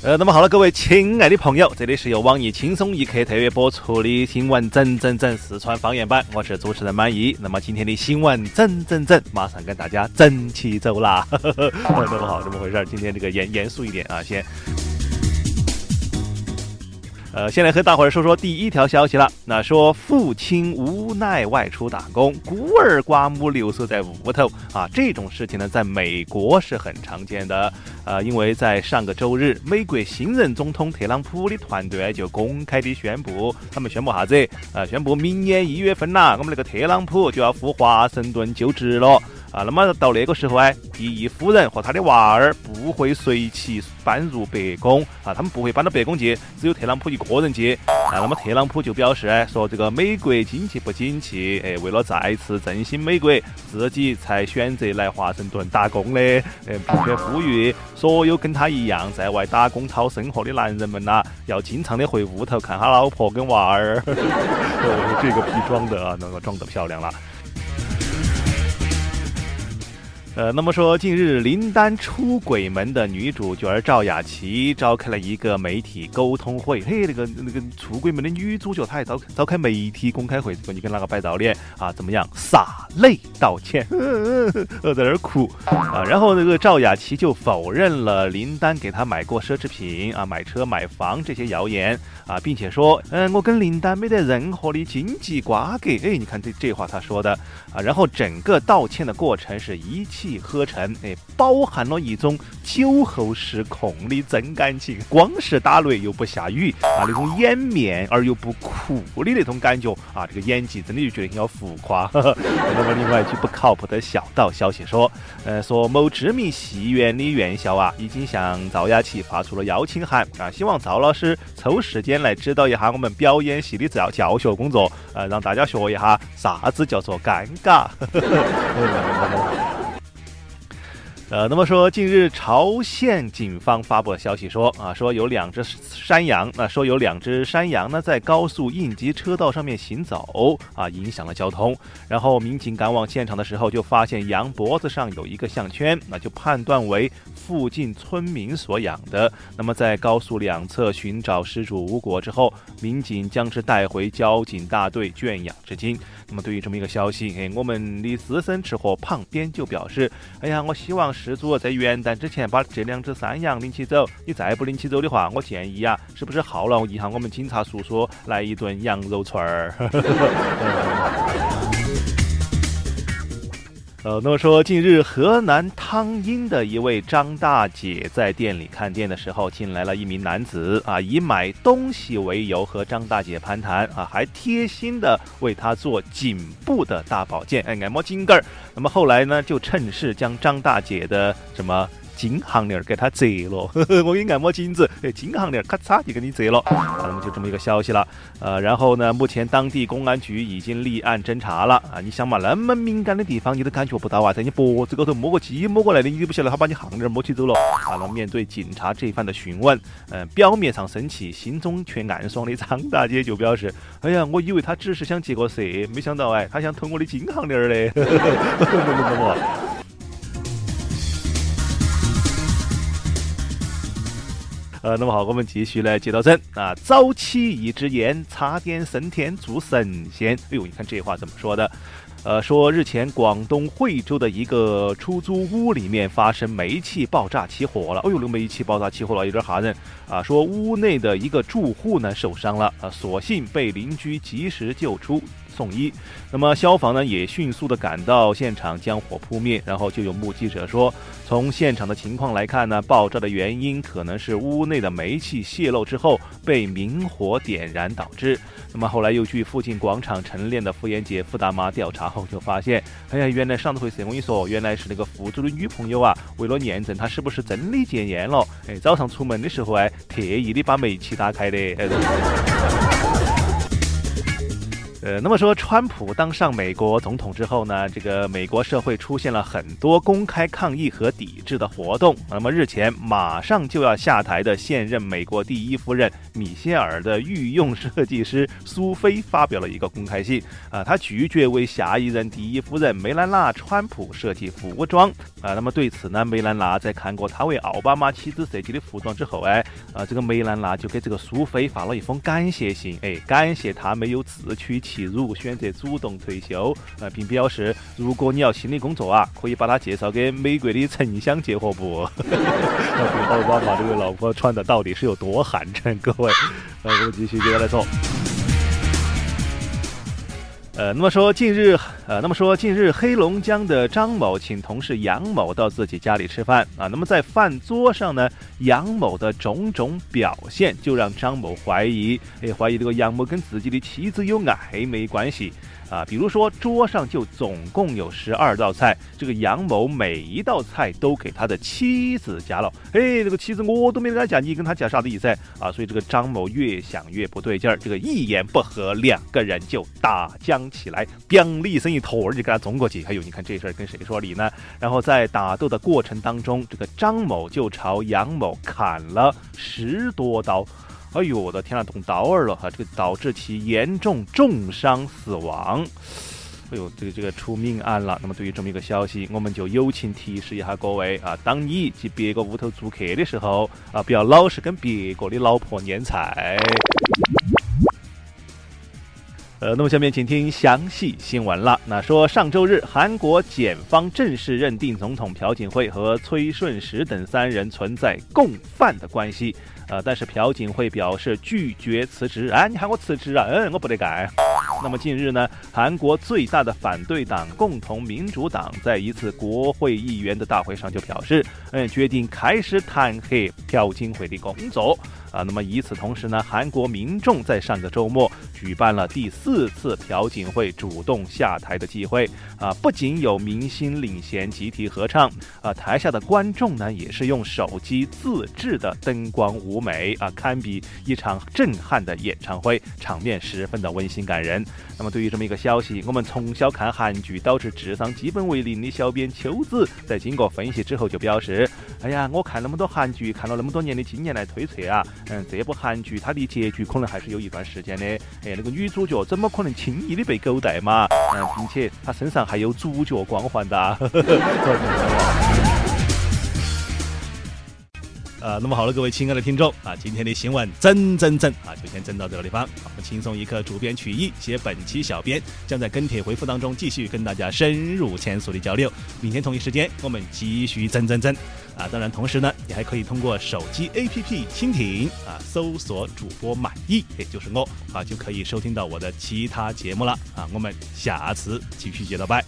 呃，那么好了，各位亲爱的朋友，这里是由网易轻松一刻特约播出的新闻整整整四川方言版，我是主持人满意。那么今天的新闻整整整，马上跟大家整起走啦！那么好，怎么回事？今天这个严严肃一点啊，先。呃，先来和大伙儿说说第一条消息了。那说父亲无奈外出打工，孤儿寡母留守在屋头啊，这种事情呢，在美国是很常见的。呃，因为在上个周日，美国新任总统特朗普的团队就公开的宣布，他们宣布啥子？呃，宣布明年一月份呐，我们那个特朗普就要赴华盛顿就职了。啊，那么到那个时候哎，第一夫人和他的娃儿不会随其搬入白宫啊，他们不会搬到白宫去，只有特朗普一个人去。啊，那么特朗普就表示哎，说这个美国经济不景气，哎，为了再次振兴美国，自己才选择来华盛顿打工的。呃，并且呼吁所有跟他一样在外打工讨生活的男人们呐，要经常的回屋头看他老婆跟娃儿。哦，这个皮装的啊，那个装的漂亮了。呃，那么说，近日林丹出轨门的女主角赵雅琪召开了一个媒体沟通会。嘿，那个那个出轨门的女主角，她还召召开媒体公开会，说你跟哪个摆照脸啊？怎么样？洒泪道歉，在那儿哭啊。然后那个赵雅琪就否认了林丹给她买过奢侈品啊、买车买房这些谣言啊，并且说，嗯，我跟林丹没得任何的经济瓜葛。哎，你看这这话他说的啊。然后整个道歉的过程是一气。合成，哎，包含了一种酒后失控的真感情，光是打雷又不下雨啊，那种掩面而又不哭的那种感觉啊，这个演技真的就觉得很要浮夸。那么另外一句不靠谱的小道消息说，呃，说某知名戏院的院校啊，已经向赵雅琪发出了邀请函啊，希望赵老师抽时间来指导一下我们表演系的教教学工作，呃，让大家学一下啥子叫做尴尬。呃，那么说，近日朝鲜警方发布了消息说，啊，说有两只山羊，那说有两只山羊呢在高速应急车道上面行走，啊，影响了交通。然后民警赶往现场的时候，就发现羊脖子上有一个项圈，那就判断为附近村民所养的。那么在高速两侧寻找失主无果之后，民警将之带回交警大队圈养至今。那么对于这么一个消息，哎，我们的资深吃货胖边就表示，哎呀，我希望。失主在元旦之前把这两只山羊领起走，你再不领起走的话，我建议啊，是不是犒劳一下我们警察叔叔，来一顿羊肉串儿？呃，那么说，近日河南汤阴的一位张大姐在店里看店的时候，进来了一名男子啊，以买东西为由和张大姐攀谈啊，还贴心的为她做颈部的大保健，哎，按摩筋盖儿。那么后来呢，就趁势将张大姐的什么？金项链给他折了，我给你按摩颈子，哎，金项链咔嚓就给你折了，啊，那么就这么一个消息了，呃，然后呢，目前当地公安局已经立案侦查了，啊，你想嘛，那么敏感的地方你都感觉不到啊，在你脖子高头摸个鸡摸过来的，你都不晓得他把你项链摸起走了，啊，那面对警察这一番的询问，嗯，表面上生气，心中却暗爽的张大姐就表示，哎呀，我以为他只是想劫个色，没想到哎，他想偷我的金项链嘞，呃，那么好，我们继续来接到整啊。早起一支烟，差点升天做神仙。哎呦，你看这话怎么说的？呃，说日前广东惠州的一个出租屋里面发生煤气爆炸起火了。哎呦，那煤气爆炸起火了，有点吓人啊。说屋内的一个住户呢受伤了啊，所幸被邻居及时救出。送医，那么消防呢也迅速的赶到现场将火扑灭，然后就有目击者说，从现场的情况来看呢，爆炸的原因可能是屋内的煤气泄漏之后被明火点燃导致。那么后来又据附近广场晨练的傅炎杰傅大妈调查后就发现，哎呀，原来上次回事，我跟你说，原来是那个户主的女朋友啊，为了验证他是不是真的戒烟了，哎，早上出门的时候哎，特意的把煤气打开的。呃，那么说，川普当上美国总统之后呢，这个美国社会出现了很多公开抗议和抵制的活动。那么日前马上就要下台的现任美国第一夫人米歇尔的御用设计师苏菲发表了一个公开信，啊，她拒绝为下一任第一夫人梅兰娜·川普设计服装。啊，那么对此呢，梅兰娜在看过他为奥巴马妻子设计的服装之后，哎，啊，这个梅兰娜就给这个苏菲发了一封感谢信，哎，感谢她没有自取其辱，选择主动退休，啊，并表示如果你要新的工作啊，可以把他介绍给美国的城乡结合部。奥巴马这个老婆穿的到底是有多寒碜？各位，呃，我们继续接着来说。呃，那么说近日，呃，那么说近日，黑龙江的张某请同事杨某到自己家里吃饭啊。那么在饭桌上呢，杨某的种种表现就让张某怀疑，哎，怀疑这个杨某跟自己的妻子有暧昧关系。啊，比如说桌上就总共有十二道菜，这个杨某每一道菜都给他的妻子夹了，哎，这个妻子我都没跟他夹，你跟他夹啥子意思啊？所以这个张某越想越不对劲儿，这个一言不合两个人就打僵起来，砰的一声一托儿就给他冲过去。哎呦，你看这事儿跟谁说理呢？然后在打斗的过程当中，这个张某就朝杨某砍了十多刀。哎呦，我的天啊，动刀儿了哈！这个导致其严重重伤死亡。哎呦，这个这个出命案了。那么对于这么一个消息，我们就友情提示一下各位啊：当你去别个屋头做客的时候啊，不要老是跟别个的老婆拈菜。呃，那么下面请听详细新闻了。那说上周日，韩国检方正式认定总统朴槿惠和崔顺实等三人存在共犯的关系。呃，但是朴槿惠表示拒绝辞职。哎，你喊我辞职啊？嗯，我不得干。那么近日呢，韩国最大的反对党共同民主党在一次国会议员的大会上就表示，嗯，决定开始弹劾朴槿惠的工作。啊，那么与此同时呢，韩国民众在上个周末举办了第四次朴槿惠主动下台的机会。啊，不仅有明星领衔集体合唱，啊，台下的观众呢也是用手机自制的灯光舞美，啊，堪比一场震撼的演唱会，场面十分的温馨感人。那么对于这么一个消息，我们从小看韩剧导致智商基本为零的小编秋子，在经过分析之后就表示：，哎呀，我看那么多韩剧，看了那么多年的经验来推测啊。嗯，这部韩剧它的结局可能还是有一段时间的。哎，那个女主角怎么可能轻易的被狗带嘛？嗯，并且她身上还有主角光环的。啊，那么好了，各位亲爱的听众啊，今天的新闻整整整啊，就先整到这个地方。我们轻松一刻，主编曲艺写本期小编将在跟帖回复当中继续跟大家深入浅出的交流。明天同一时间，我们继续整整整啊！当然，同时呢，你还可以通过手机 APP 蜻蜓啊，搜索主播满意，也就是我啊，就可以收听到我的其他节目了啊！我们下次继续接着拜。